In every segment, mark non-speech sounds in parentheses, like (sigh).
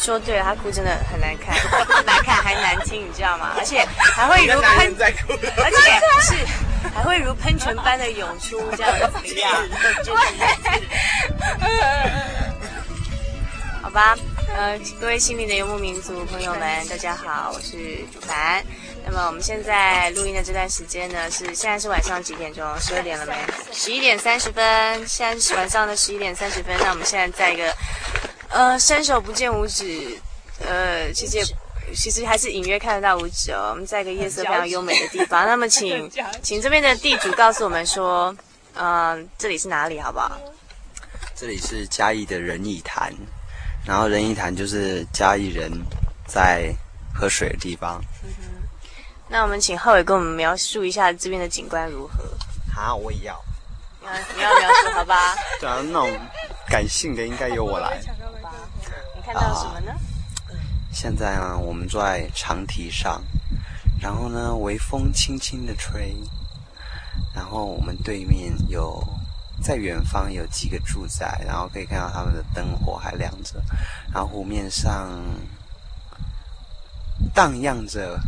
说对了，他哭真的很难看，(laughs) 难看还难听，你知道吗？而且还会如喷，而且是。还会如喷泉般的涌出，这样子一样，好吧，呃，各位心灵的游牧民族朋友们，大家好，我是主凡。那么我们现在录音的这段时间呢，是现在是晚上几点钟？十二点了没？十一点三十分，现在是晚上的十一点三十分。那我们现在在一个，呃，伸手不见五指，呃，其实也。其实还是隐约看得到五指哦。我们在一个夜色非常优美的地方。那么请，(laughs) 请请这边的地主告诉我们说，嗯、呃，这里是哪里，好不好？这里是嘉义的仁义潭，然后仁义潭就是嘉义人在喝水的地方。嗯哼。那我们请浩伟跟我们描述一下这边的景观如何？好，我也要。你要你要描述好吧？(laughs) 对啊，那种感性的应该由我来。看到什么呢？啊现在啊，我们坐在长堤上，然后呢，微风轻轻的吹，然后我们对面有，在远方有几个住宅，然后可以看到他们的灯火还亮着，然后湖面上荡漾着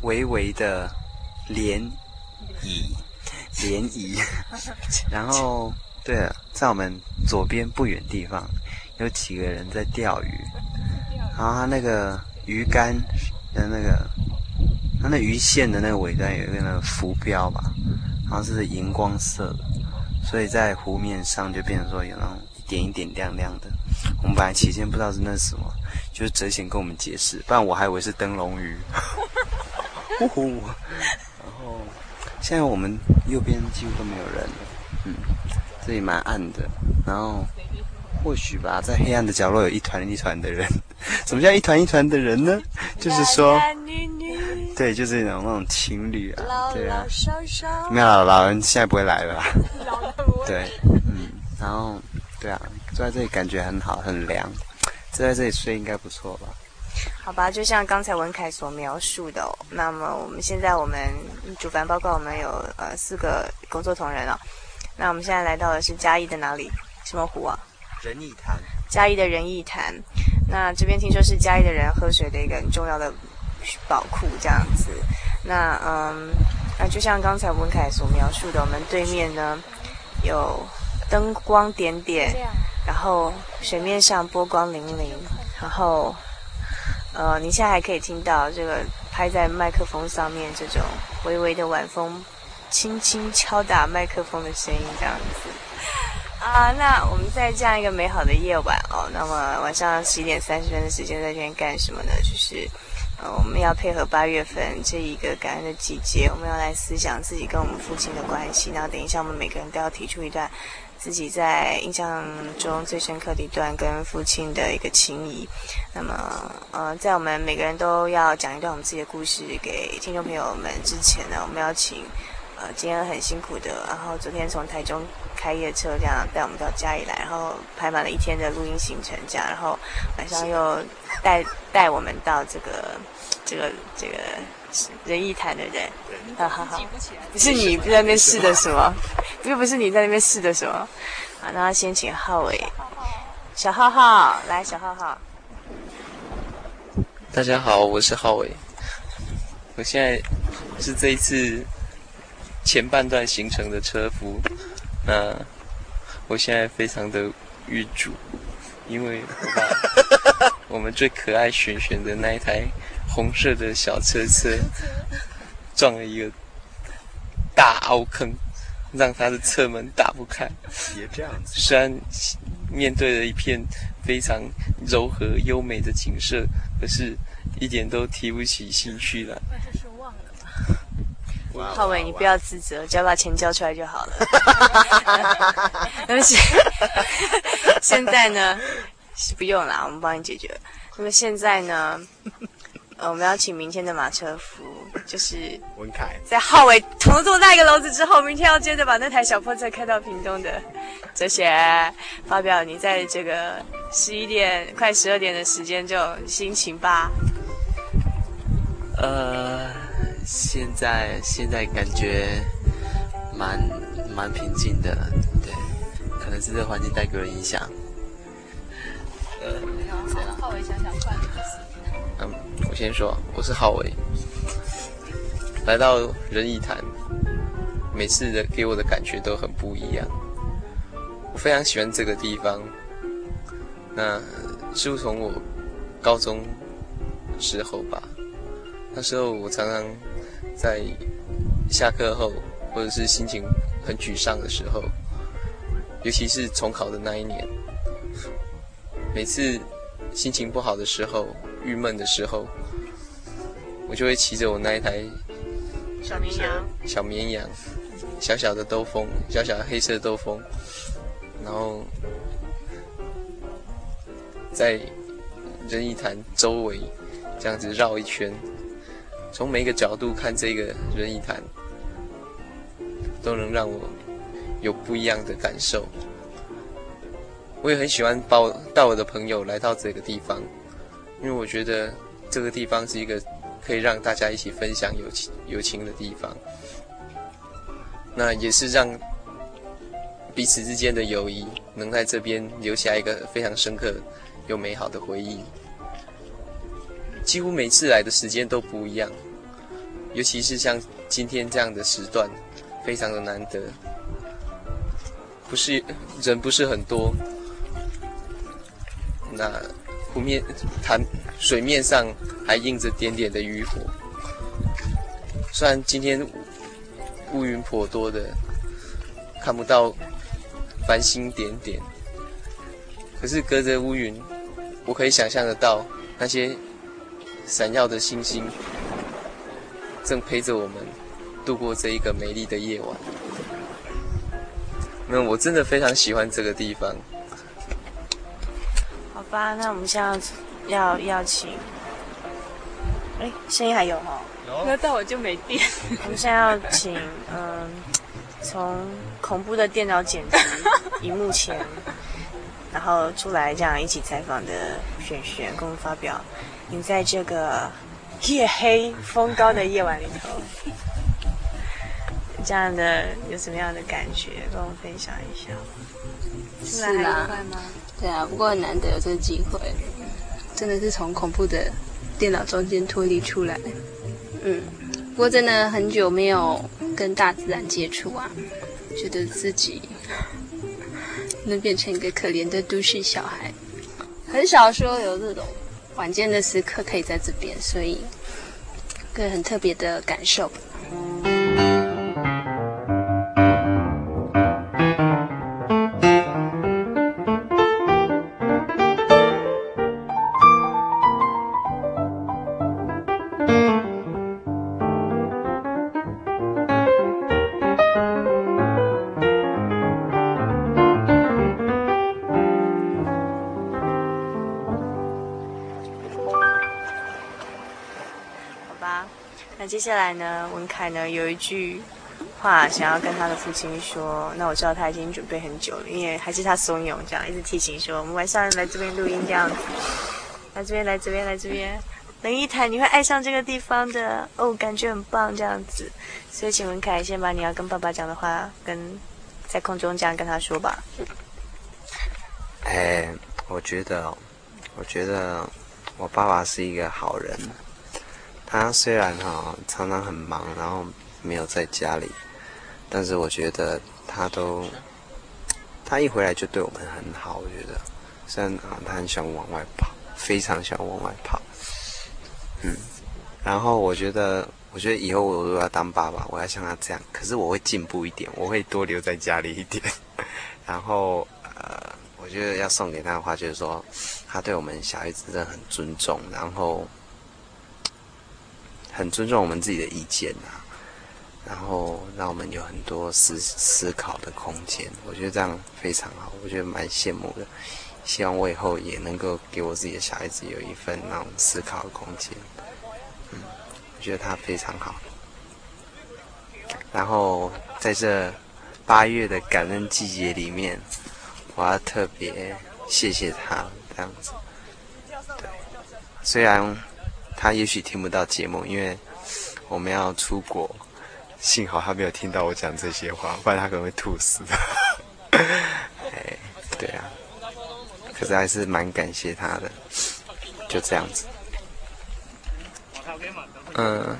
微微的涟漪，涟漪，然后对了，在我们左边不远地方有几个人在钓鱼。然后他那个鱼竿的那个，他那鱼线的那个尾端有一个那个浮标吧，然后是荧光色的，所以在湖面上就变成说有那种一点一点亮亮的。我们本来起先不知道是那是什么，就是哲贤跟我们解释，不然我还以为是灯笼鱼。(laughs) 呼呼。然后现在我们右边几乎都没有人了，嗯，这里蛮暗的，然后。或许吧，在黑暗的角落有一团一团的人。(laughs) 什么叫一团一团的人呢？(laughs) 就是说，对，就是那种那种情侣啊，对啊。没有老，老人现在不会来了。(laughs) 对，嗯，然后对啊，坐在这里感觉很好，很凉。坐在这里睡应该不错吧？好吧，就像刚才文凯所描述的哦。那么我们现在我们主办包括我们有呃四个工作同仁啊、哦。那我们现在来到的是嘉义的哪里？什么湖啊？仁义潭，嘉义的仁义潭，那这边听说是嘉义的人喝水的一个很重要的宝库，这样子。那嗯，那就像刚才文凯所描述的，我们对面呢有灯光点点，然后水面上波光粼粼，然后呃，你现在还可以听到这个拍在麦克风上面这种微微的晚风轻轻敲打麦克风的声音，这样子。啊，那我们在这样一个美好的夜晚哦，那么晚上十一点三十分的时间在这边干什么呢？就是，呃，我们要配合八月份这一个感恩的季节，我们要来思想自己跟我们父亲的关系。然后等一下，我们每个人都要提出一段自己在印象中最深刻的一段跟父亲的一个情谊。那么，呃，在我们每个人都要讲一段我们自己的故事给听众朋友们之前呢，我们要请。呃，今天很辛苦的，然后昨天从台中开夜车这样带我们到家里来，然后排满了一天的录音行程，这样，然后晚上又带 (laughs) 带我们到这个这个这个仁义潭的人，哈哈哈，不是你在那边试的什么？又不是你在那边试的什么？好，那先请浩伟，小浩浩。来，小浩浩，大家好，我是浩伟，我现在是这一次。前半段行程的车夫。那我现在非常的郁卒，因为我把 (laughs) 我们最可爱璇璇的那一台红色的小车车撞了一个大凹坑，让它的车门打不开。别这样子。虽然面对了一片非常柔和优美的景色，可是一点都提不起兴趣来。浩伟，你不要自责，只要把钱交出来就好了。对不起，现在呢是不用啦，我们帮你解决。那么现在呢，呃，我们要请明天的马车夫，就是文凯，在浩伟捅了这么大一个篓子之后，明天要接着把那台小破车开到屏东的哲学，发表你在这个十一点快十二点的时间就心情吧。呃。现在现在感觉蛮蛮平静的，对，可能是这环境带给我影响。呃，浩伟想想快乐的事。嗯，我先说，我是浩伟，来到仁义潭，每次的给我的感觉都很不一样。我非常喜欢这个地方。那是从我高中时候吧，那时候我常常。在下课后，或者是心情很沮丧的时候，尤其是重考的那一年，每次心情不好的时候、郁闷的时候，我就会骑着我那一台小绵羊、小绵羊、小小的兜风、小小的黑色兜风，然后在仁义潭周围这样子绕一圈。从每一个角度看这个仁义坛，都能让我有不一样的感受。我也很喜欢带带我的朋友来到这个地方，因为我觉得这个地方是一个可以让大家一起分享友情友情的地方。那也是让彼此之间的友谊能在这边留下一个非常深刻又美好的回忆。几乎每次来的时间都不一样，尤其是像今天这样的时段，非常的难得。不是人不是很多，那湖面、潭水面上还映着点点的渔火。虽然今天乌云颇多的，看不到繁星点点，可是隔着乌云，我可以想象得到那些。闪耀的星星正陪着我们度过这一个美丽的夜晚。那我真的非常喜欢这个地方。好吧，那我们现在要要请，哎，声音还有哈？有。那到我就没电。我们现在要请，嗯，从恐怖的电脑剪辑荧幕前，然后出来这样一起采访的璇璇，跟我们发表。你在这个夜黑风高的夜晚里头，这样的有什么样的感觉？跟我们分享一下。是啊，对啊，不过很难得有这个机会，真的是从恐怖的电脑中间脱离出来。嗯，不过真的很久没有跟大自然接触啊，觉得自己能变成一个可怜的都市小孩，很少说有这种。晚间的时刻可以在这边，所以个很特别的感受。接下来呢，文凯呢有一句话想要跟他的父亲说。那我知道他已经准备很久了，因为还是他怂恿这样一直提醒说，我们晚上来这边录音这样子，来这边来这边来这边，仁义潭你会爱上这个地方的哦，感觉很棒这样子。所以请文凯先把你要跟爸爸讲的话跟在空中这样跟他说吧。哎，我觉得，我觉得我爸爸是一个好人。他虽然哈常常很忙，然后没有在家里，但是我觉得他都，他一回来就对我们很好。我觉得，虽然啊，他很喜欢往外跑，非常喜欢往外跑。嗯，然后我觉得，我觉得以后我如果要当爸爸，我要像他这样。可是我会进步一点，我会多留在家里一点。(laughs) 然后，呃，我觉得要送给他的话，就是说，他对我们小孩子真的很尊重，然后很尊重我们自己的意见啊，然后让我们有很多思思考的空间。我觉得这样非常好，我觉得蛮羡慕的。希望我以后也能够给我自己的小孩子有一份那种思考的空间。嗯，我觉得他非常好。然后在这八月的感恩季节里面，我要特别谢谢他这样子。对，虽然他也许听不到节目，因为我们要出国，幸好他没有听到我讲这些话，不然他可能会吐死。(laughs) 哎，对啊。可是还是蛮感谢他的，就这样子。嗯，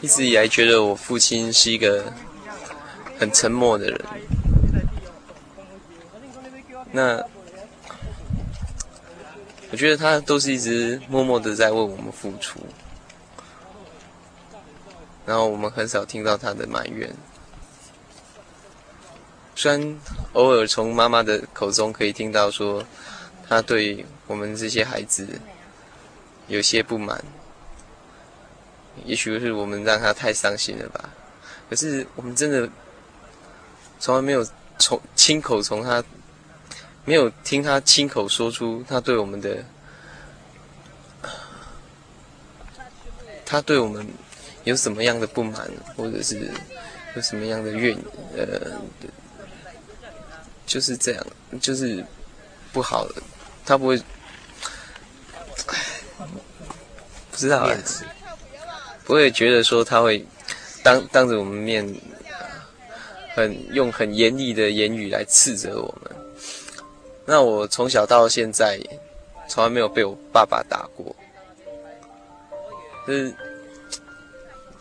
一直以来觉得我父亲是一个很沉默的人。那我觉得他都是一直默默的在为我们付出，然后我们很少听到他的埋怨。虽然偶尔从妈妈的口中可以听到说，他对我们这些孩子有些不满，也许是我们让他太伤心了吧。可是我们真的从来没有从亲口从他没有听他亲口说出他对我们的，他对我们有什么样的不满，或者是有什么样的怨呃。就是这样，就是不好的，他不会，不知道，不会觉得说他会当当着我们面，很用很严厉的言语来斥责我们。那我从小到现在，从来没有被我爸爸打过，就是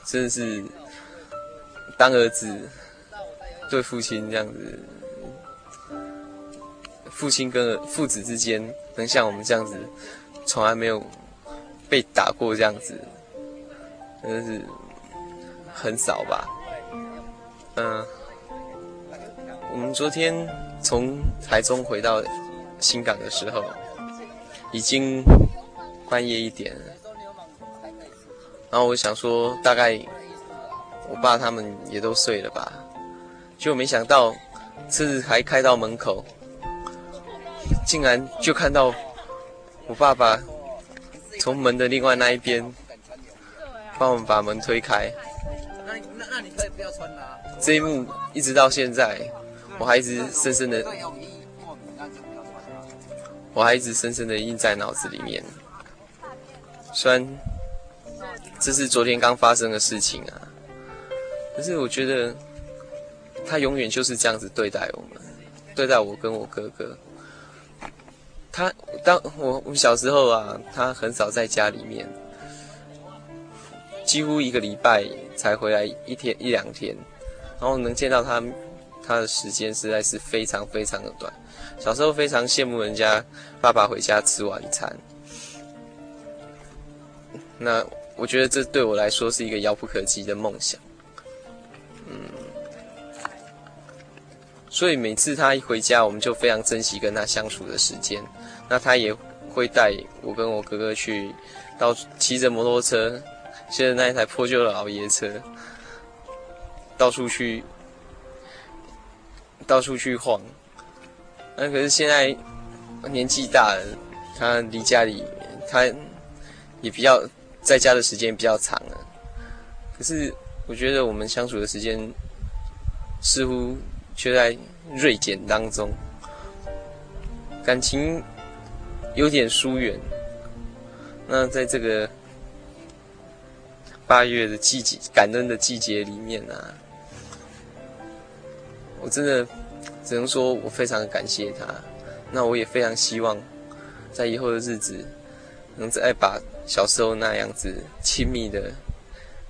真的是当儿子对父亲这样子。父亲跟父子之间能像我们这样子，从来没有被打过这样子，真的是很少吧。嗯，我们昨天从台中回到新港的时候，已经半夜一点了。然后我想说，大概我爸他们也都睡了吧，结果没想到车子还开到门口。竟然就看到我爸爸从门的另外那一边帮我们把门推开。这一幕一直到现在，我还一直深深的，我还一直深深的印在脑子里面。虽然这是昨天刚发生的事情啊，可是我觉得他永远就是这样子对待我们，对待我跟我哥哥。他当我我小时候啊，他很少在家里面，几乎一个礼拜才回来一天一两天，然后能见到他，他的时间实在是非常非常的短。小时候非常羡慕人家爸爸回家吃晚餐，那我觉得这对我来说是一个遥不可及的梦想。嗯，所以每次他一回家，我们就非常珍惜跟他相处的时间。那他也会带我跟我哥哥去，到骑着摩托车，骑着那一台破旧的老爷车，到处去，到处去晃。那可是现在年纪大了，他离家里，他也比较在家的时间比较长了。可是我觉得我们相处的时间似乎却在锐减当中，感情。有点疏远。那在这个八月的季节，感恩的季节里面呢、啊，我真的只能说我非常感谢他。那我也非常希望，在以后的日子，能再把小时候那样子亲密的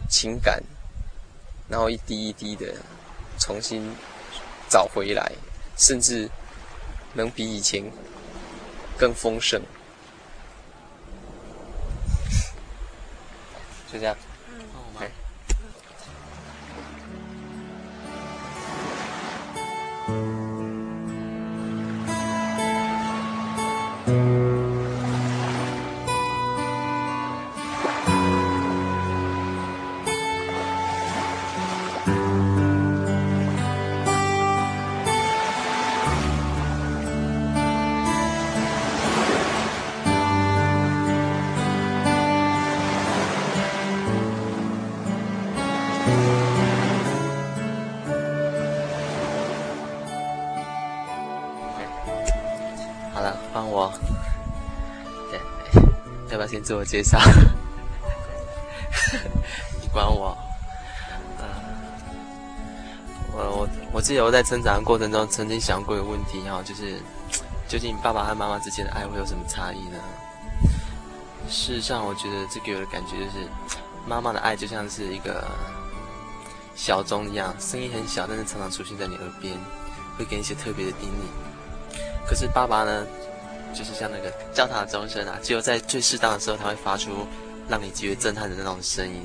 情感然后一滴一滴的重新找回来，甚至能比以前更丰盛。(laughs) 就这样。要不要先自我介绍，(laughs) 你管我。呃，我我我记得我在成长的过程中曾经想过一个问题哈，就是究竟爸爸和妈妈之间的爱会有什么差异呢？事实上，我觉得这给我的感觉就是，妈妈的爱就像是一个小钟一样，声音很小，但是常常出现在你耳边，会给你一些特别的叮咛。可是爸爸呢？就是像那个教堂的钟声啊，只有在最适当的时候，它会发出让你极为震撼的那种声音。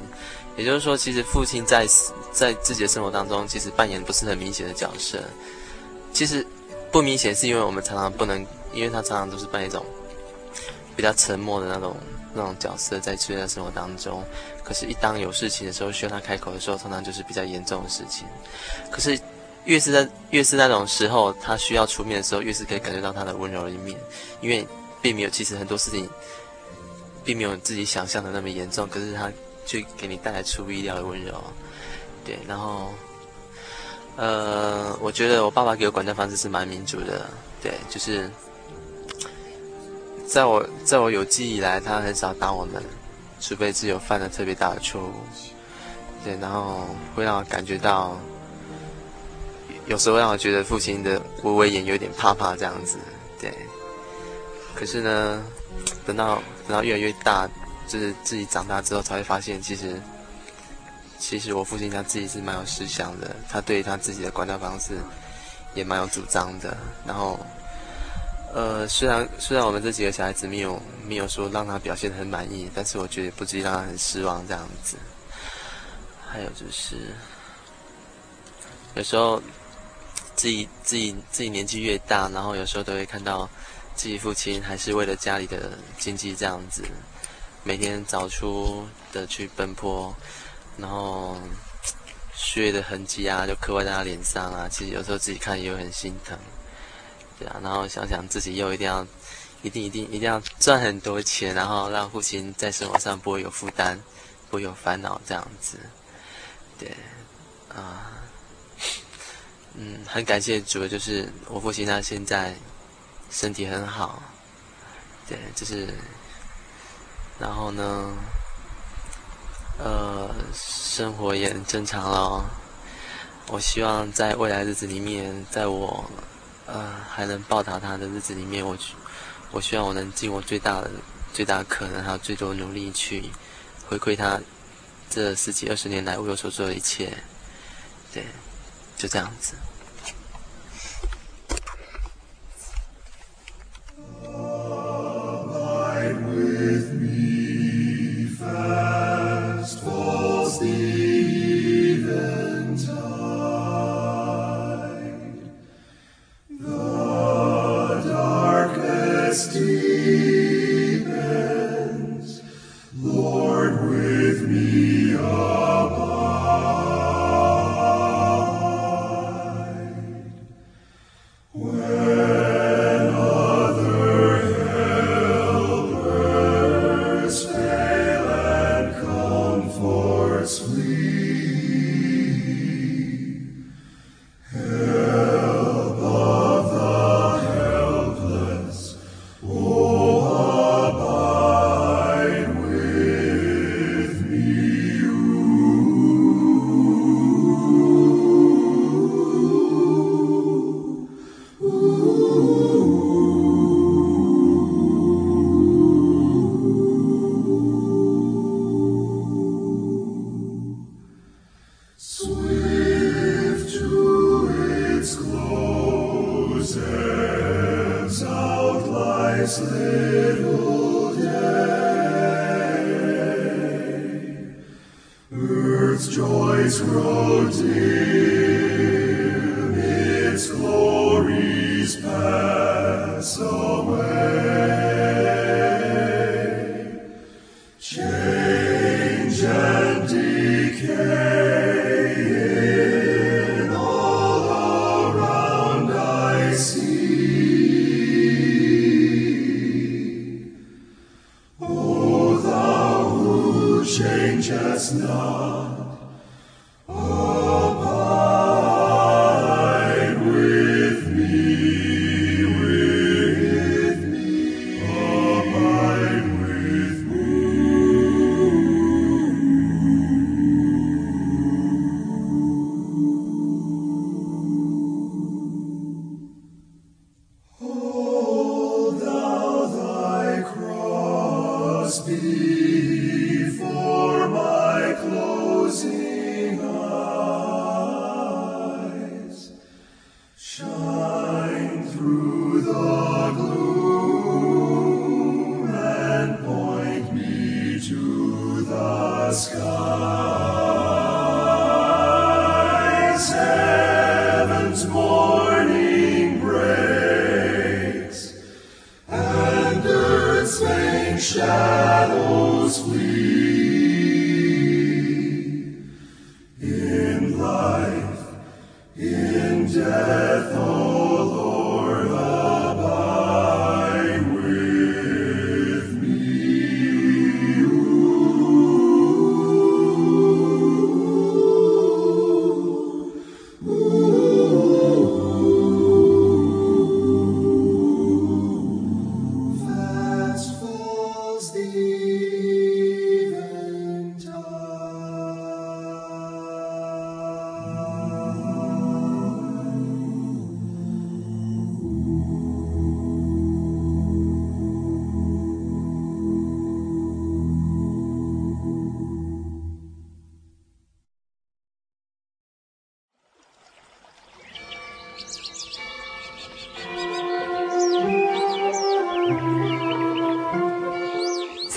也就是说，其实父亲在在自己的生活当中，其实扮演不是很明显的角色。其实不明显，是因为我们常常不能，因为他常常都是扮演一种比较沉默的那种那种角色，在自己的生活当中。可是，一当有事情的时候，需要他开口的时候，通常就是比较严重的事情。可是。越是在越是那种时候，他需要出面的时候，越是可以感觉到他的温柔的一面。因为并没有，其实很多事情并没有自己想象的那么严重，可是他却给你带来出乎意料的温柔。对，然后，呃，我觉得我爸爸给我管教方式是蛮民主的。对，就是在我在我有记忆以来，他很少打我们，除非是有犯了特别大的错误。对，然后会让我感觉到。有时候让我觉得父亲的威威严有点怕怕这样子，对。可是呢，等到等到越来越大，就是自己长大之后，才会发现，其实其实我父亲他自己是蛮有思想的，他对他自己的管教方式也蛮有主张的。然后，呃，虽然虽然我们这几个小孩子没有没有说让他表现得很满意，但是我觉得不至于让他很失望这样子。还有就是，有时候。自己自己自己年纪越大，然后有时候都会看到自己父亲还是为了家里的经济这样子，每天早出的去奔波，然后血液的痕迹啊就刻画在他脸上啊。其实有时候自己看也会很心疼，对啊。然后想想自己又一定要一定一定一定要赚很多钱，然后让父亲在生活上不会有负担，不会有烦恼这样子，对，啊。嗯，很感谢主就是我父亲他现在身体很好，对，就是，然后呢，呃，生活也很正常了。我希望在未来日子里面，在我呃还能报答他的日子里面，我我希望我能尽我最大的最大可能，还有最多努力去回馈他这十几二十年来为我所做的一切，对。就这样子。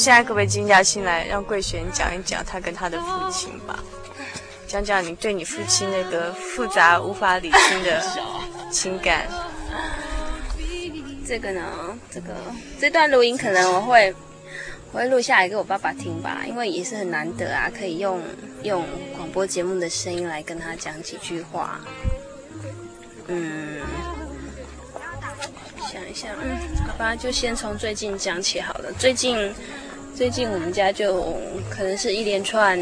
现在可不可以静下心来，让桂璇讲一讲他跟他的父亲吧？讲讲你对你父亲那个复杂无法理清的情感。这个呢，这个这段录音可能我会我会录下来给我爸爸听吧，因为也是很难得啊，可以用用广播节目的声音来跟他讲几句话。嗯，想一想，嗯，好吧，就先从最近讲起好了。最近。最近我们家就可能是一连串，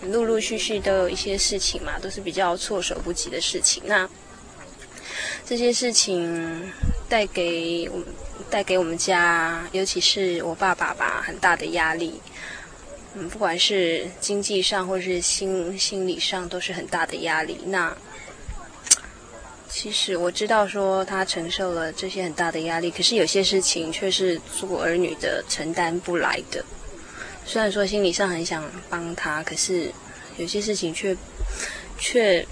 陆陆续续都有一些事情嘛，都是比较措手不及的事情。那这些事情带给我们带给我们家，尤其是我爸爸吧，很大的压力。嗯，不管是经济上或是心心理上，都是很大的压力。那其实我知道说他承受了这些很大的压力，可是有些事情却是做儿女的承担不来的。虽然说心理上很想帮他，可是有些事情却却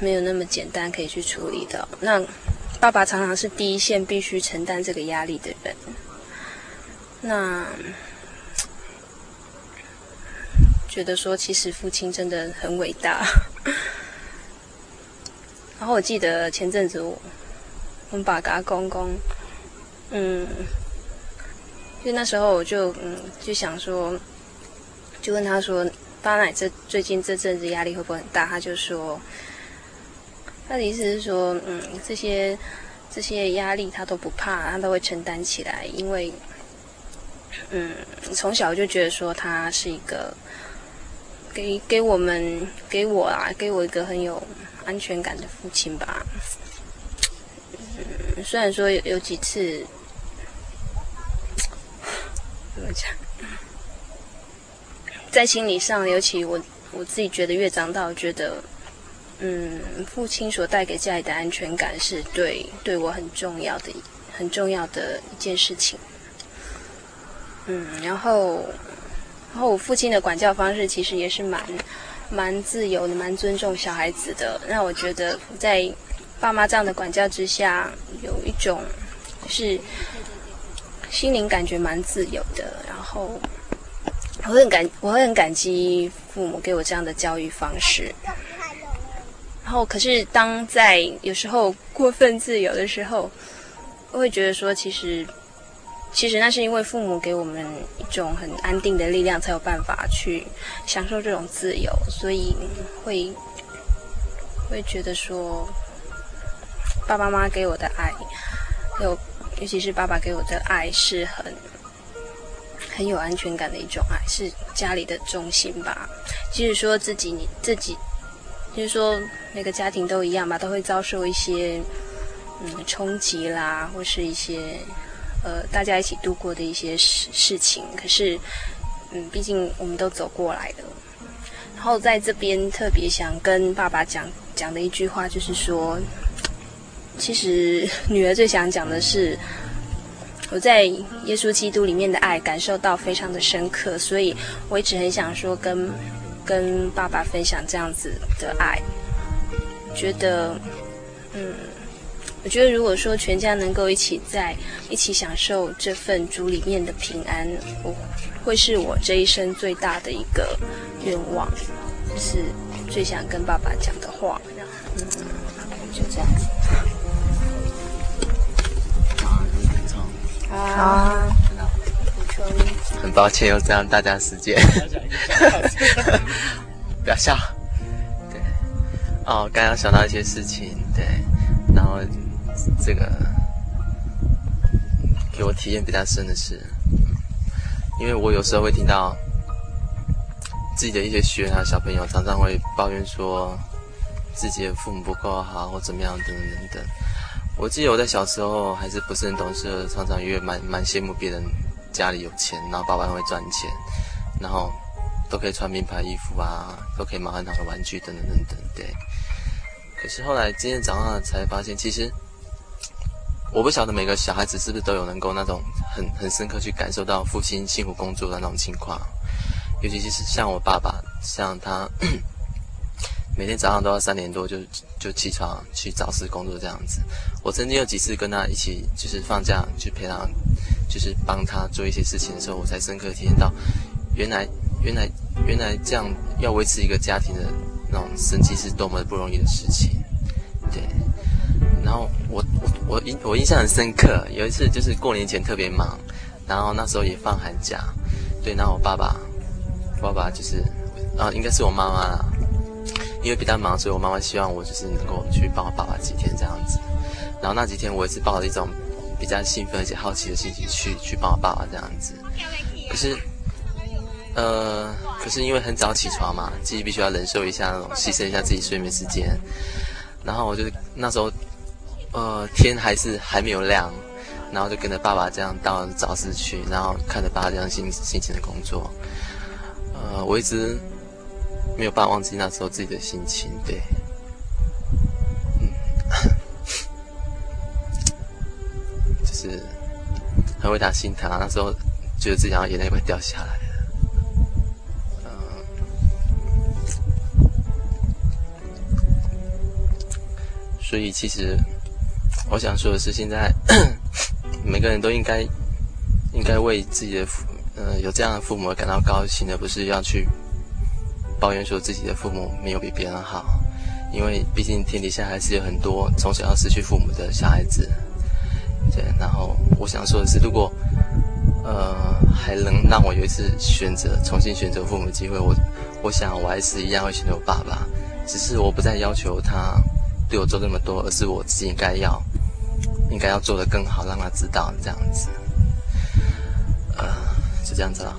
没有那么简单可以去处理的。那爸爸常常是第一线必须承担这个压力的人。那。觉得说，其实父亲真的很伟大。然后我记得前阵子我，我们把嘎公公，嗯，就那时候我就嗯就想说，就问他说，爸奶这最近这阵子压力会不会很大？他就说，他的意思是说，嗯，这些这些压力他都不怕，他都会承担起来，因为，嗯，从小就觉得说他是一个。给给我们给我啊，给我一个很有安全感的父亲吧。嗯，虽然说有有几次，怎么讲，在心理上，尤其我我自己觉得越长大，我觉得，嗯，父亲所带给家里的安全感是对对我很重要的很重要的一件事情。嗯，然后。然后我父亲的管教方式其实也是蛮蛮自由的，蛮尊重小孩子的。那我觉得在爸妈这样的管教之下，有一种是心灵感觉蛮自由的。然后我很感我会很感激父母给我这样的教育方式。然后可是当在有时候过分自由的时候，我会觉得说其实。其实那是因为父母给我们一种很安定的力量，才有办法去享受这种自由，所以会会觉得说，爸爸妈妈给我的爱，还有尤其是爸爸给我的爱，是很很有安全感的一种爱，是家里的中心吧。即使说自己你自己，就是说每个家庭都一样吧，都会遭受一些嗯冲击啦，或是一些。呃，大家一起度过的一些事事情，可是，嗯，毕竟我们都走过来的。然后在这边特别想跟爸爸讲讲的一句话，就是说，其实女儿最想讲的是，我在耶稣基督里面的爱感受到非常的深刻，所以我一直很想说跟跟爸爸分享这样子的爱，觉得，嗯。我觉得，如果说全家能够一起在一起享受这份主里面的平安，我会是我这一生最大的一个愿望，就是最想跟爸爸讲的话。嗯，就这样子。好啊，很抱歉又占用大家时间。(laughs) 不要笑。对。哦，刚刚想到一些事情，对，然后。这个给我体验比较深的是，因为我有时候会听到自己的一些学员啊小朋友常常会抱怨说自己的父母不够好或怎么样等等等等。我记得我在小时候还是不是很懂事，常常也蛮蛮羡慕别人家里有钱，然后爸爸会赚钱，然后都可以穿名牌衣服啊，都可以买很好的玩具等等等等。对。可是后来今天早上才发现，其实。我不晓得每个小孩子是不是都有能够那种很很深刻去感受到父亲辛苦工作的那种情况，尤其是像我爸爸，像他 (coughs) 每天早上都要三点多就就起床去早市工作这样子。我曾经有几次跟他一起，就是放假去陪他，就是帮他做一些事情的时候，我才深刻体验到，原来原来原来这样要维持一个家庭的那种生计是多么不容易的事情，对。然后我我我印我印象很深刻，有一次就是过年前特别忙，然后那时候也放寒假，对，然后我爸爸，爸爸就是，啊，应该是我妈妈啦，因为比较忙，所以我妈妈希望我就是能够去帮我爸爸几天这样子，然后那几天我也是抱着一种比较兴奋而且好奇的心情去去帮我爸爸这样子，可是呃，可是因为很早起床嘛，自己必须要忍受一下那种牺牲一下自己睡眠时间。然后我就那时候，呃，天还是还没有亮，然后就跟着爸爸这样到早市去，然后看着爸爸这样辛辛勤的工作。呃，我一直没有办法忘记那时候自己的心情，对，嗯，(laughs) 就是很为他心疼啊，那时候觉得自己好像眼泪快掉下来了。所以，其实我想说的是，现在 (coughs) 每个人都应该应该为自己的父，呃，有这样的父母而感到高兴，而不是要去抱怨说自己的父母没有比别人好。因为毕竟天底下还是有很多从小要失去父母的小孩子。对，然后我想说的是，如果呃还能让我有一次选择重新选择父母的机会，我我想我还是一样会选择我爸爸，只是我不再要求他。对我做那么多，而是我自己应该要，应该要做的更好，让他知道这样子，呃，就这样子了。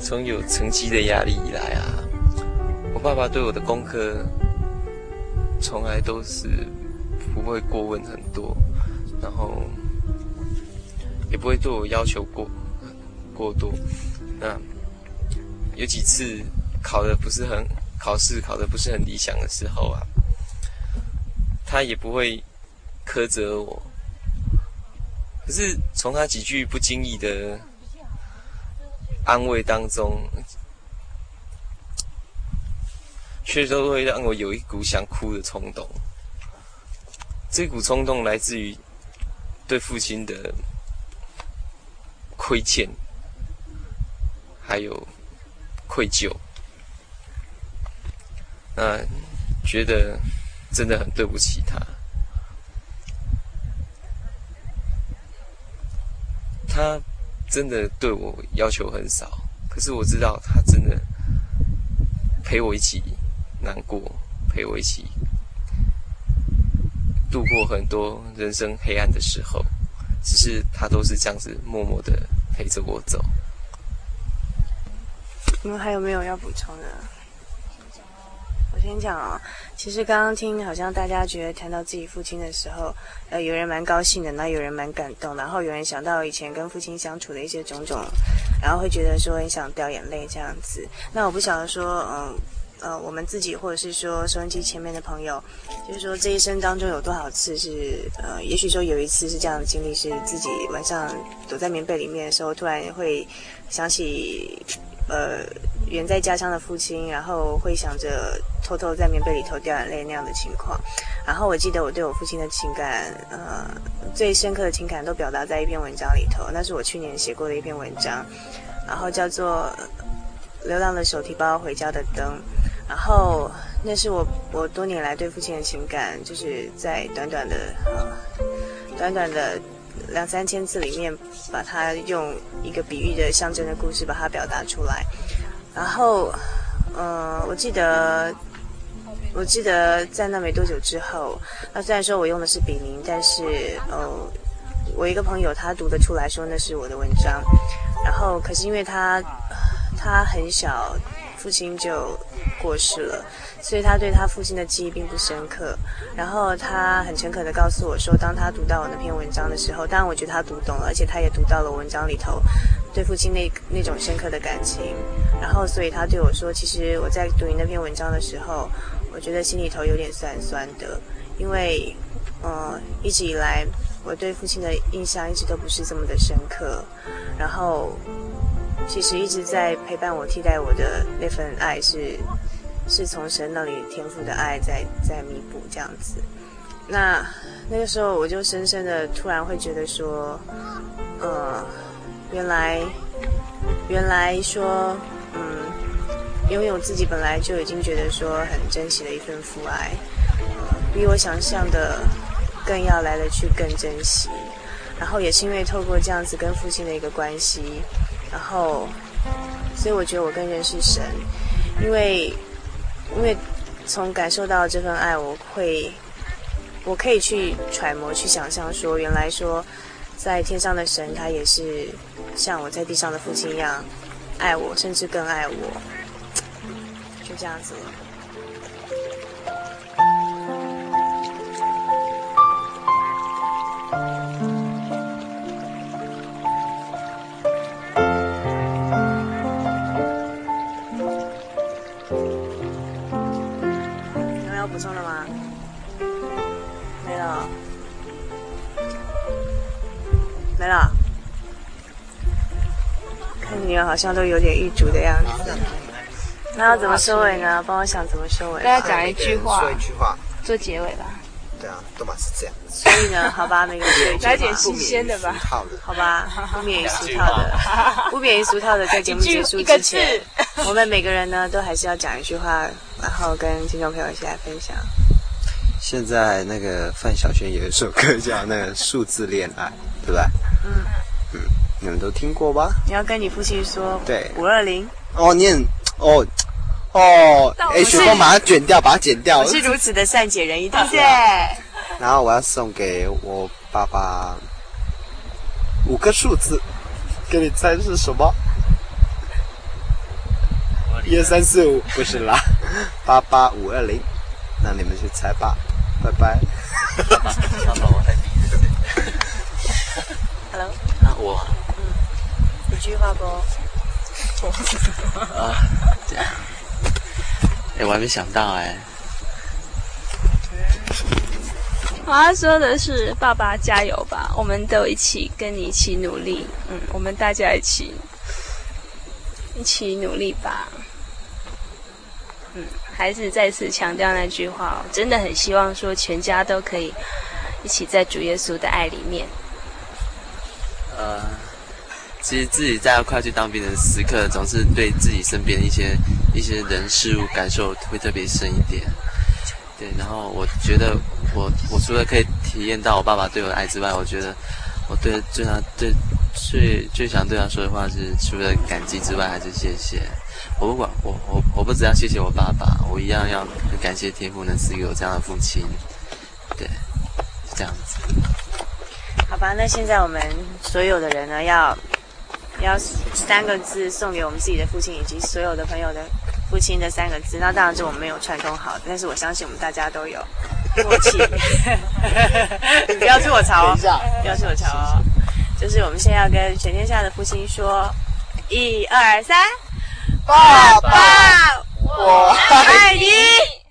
从有成绩的压力以来啊，我爸爸对我的功课从来都是不会过问很多，然后也不会对我要求过过多。那有几次考的不是很考试考的不是很理想的时候啊，他也不会苛责我。可是从他几句不经意的。安慰当中，却都会让我有一股想哭的冲动。这股冲动来自于对父亲的亏欠，还有愧疚。那觉得真的很对不起他。他。真的对我要求很少，可是我知道他真的陪我一起难过，陪我一起度过很多人生黑暗的时候。只是他都是这样子默默的陪着我走。你们还有没有要补充的？我先讲啊、其实刚刚听好像大家觉得谈到自己父亲的时候，呃，有人蛮高兴的，那有人蛮感动，然后有人想到以前跟父亲相处的一些种种，然后会觉得说很想掉眼泪这样子。那我不晓得说，嗯，呃，我们自己或者是说收音机前面的朋友，就是说这一生当中有多少次是，呃，也许说有一次是这样的经历，是自己晚上躲在棉被里面的时候，突然会想起。呃，远在家乡的父亲，然后会想着偷偷在棉被里头掉眼泪那样的情况。然后我记得我对我父亲的情感，呃，最深刻的情感都表达在一篇文章里头。那是我去年写过的一篇文章，然后叫做《流浪的手提包回家的灯》。然后那是我我多年来对父亲的情感，就是在短短的呃短短的。两三千字里面，把它用一个比喻的象征的故事把它表达出来。然后，呃，我记得，我记得在那没多久之后，那虽然说我用的是笔名，但是，呃，我一个朋友他读得出来说那是我的文章。然后，可是因为他他很小，父亲就过世了。所以他对他父亲的记忆并不深刻，然后他很诚恳地告诉我说，当他读到我那篇文章的时候，当然我觉得他读懂了，而且他也读到了文章里头对父亲那那种深刻的感情，然后所以他对我说，其实我在读你那篇文章的时候，我觉得心里头有点酸酸的，因为，呃，一直以来我对父亲的印象一直都不是这么的深刻，然后其实一直在陪伴我、替代我的那份爱是。是从神那里天赋的爱在在弥补这样子，那那个时候我就深深的突然会觉得说，呃，原来原来说，嗯，因为我自己本来就已经觉得说很珍惜的一份父爱，呃，比我想象的更要来得去更珍惜。然后也是因为透过这样子跟父亲的一个关系，然后，所以我觉得我更认识神，因为，因为从感受到这份爱，我会，我可以去揣摩、去想象，说原来说，在天上的神，他也是像我在地上的父亲一样爱我，甚至更爱我。就这样子了。好像都有点郁卒的样子。那要怎么收尾呢？帮我想怎么收尾。大家讲一句话，说一句话，做结尾吧。对啊，都嘛是这样。所以呢，好吧，那个 (laughs) 人来点新鲜的吧。好吧，不免于俗套的，不免于俗套的，在节目结束之前，我们每个人呢都还是要讲一句话，然后跟听众朋友一起来分享。现在那个范晓萱有一首歌叫《那个数字恋爱》，对不对？嗯嗯，你们都听过吧？你要跟你父亲说，对，五二零。哦，念哦。哦，哎，雪峰把它卷掉，把它剪掉。我是如此的善解人意，对不对？(laughs) 然后我要送给我爸爸五个数字，给你猜是什么？一二三四五，不是啦，(laughs) 八八五二零，那你们去猜吧，拜拜。(laughs) Hello，那我，嗯，一句话不？啊，这样。哎，我还没想到哎。我要说的是，爸爸加油吧！我们都一起跟你一起努力，嗯，我们大家一起一起努力吧。嗯，还是再次强调那句话，我真的很希望说全家都可以一起在主耶稣的爱里面。呃。其实自己在快去当兵的时刻，总是对自己身边一些一些人事物感受会特别深一点。对，然后我觉得我我除了可以体验到我爸爸对我的爱之外，我觉得我对最他对最最想对他说的话是，除了感激之外，还是谢谢。我不管我我我不只要谢谢我爸爸，我一样要很感谢天父能赐给我这样的父亲。对，是这样子。好吧，那现在我们所有的人呢要。要三个字送给我们自己的父亲以及所有的朋友的父亲的三个字，那当然是我们没有串通好，但是我相信我们大家都有默契。你 (laughs) 不要吐我槽哦，不要吐我槽哦。就是我们现在要跟全天下的父亲说，一二三，爸爸，我爱你。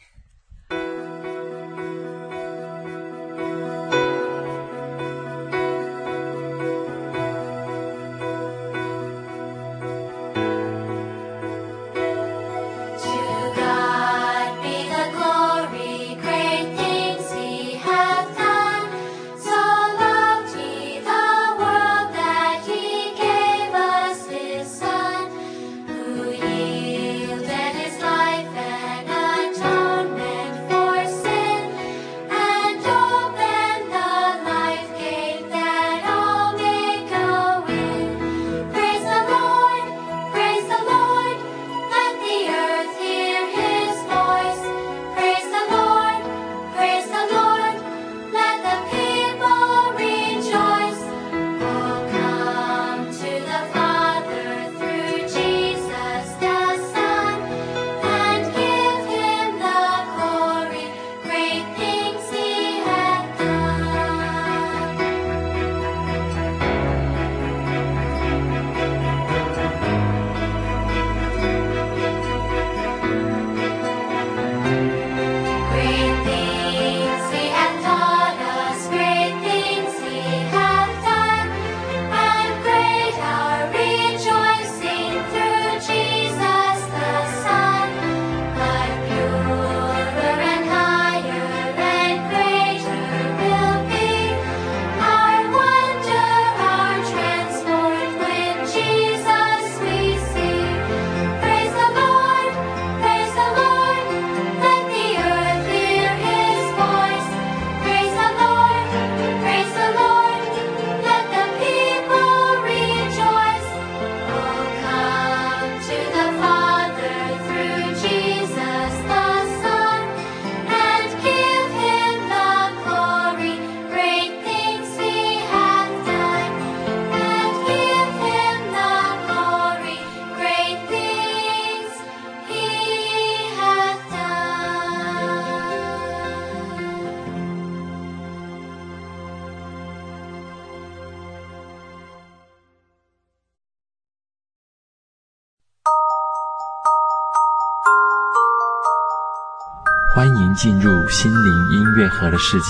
进入心灵音乐盒的世界。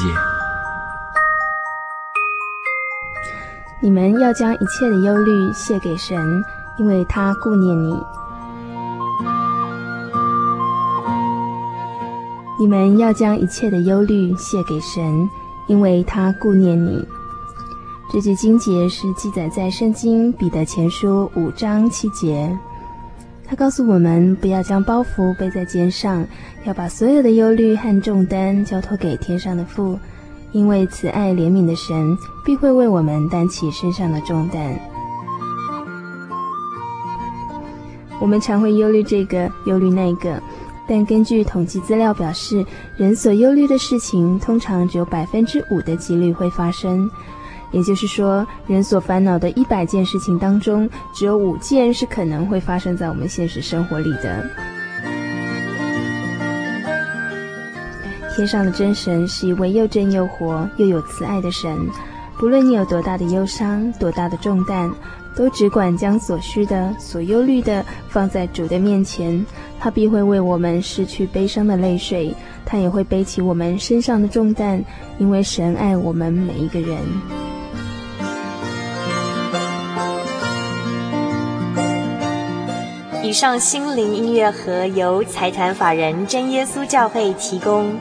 你们要将一切的忧虑卸给神，因为他顾念你。你们要将一切的忧虑卸给神，因为他顾念你。这句经节是记载在圣经彼得前书五章七节。他告诉我们，不要将包袱背在肩上，要把所有的忧虑和重担交托给天上的父，因为慈爱怜悯的神必会为我们担起身上的重担。我们常会忧虑这个，忧虑那个，但根据统计资料表示，人所忧虑的事情通常只有百分之五的几率会发生。也就是说，人所烦恼的一百件事情当中，只有五件是可能会发生在我们现实生活里的。天上的真神是一位又真又活又有慈爱的神，不论你有多大的忧伤、多大的重担，都只管将所需的、所忧虑的放在主的面前，他必会为我们拭去悲伤的泪水，他也会背起我们身上的重担，因为神爱我们每一个人。以上心灵音乐盒由财团法人真耶稣教会提供。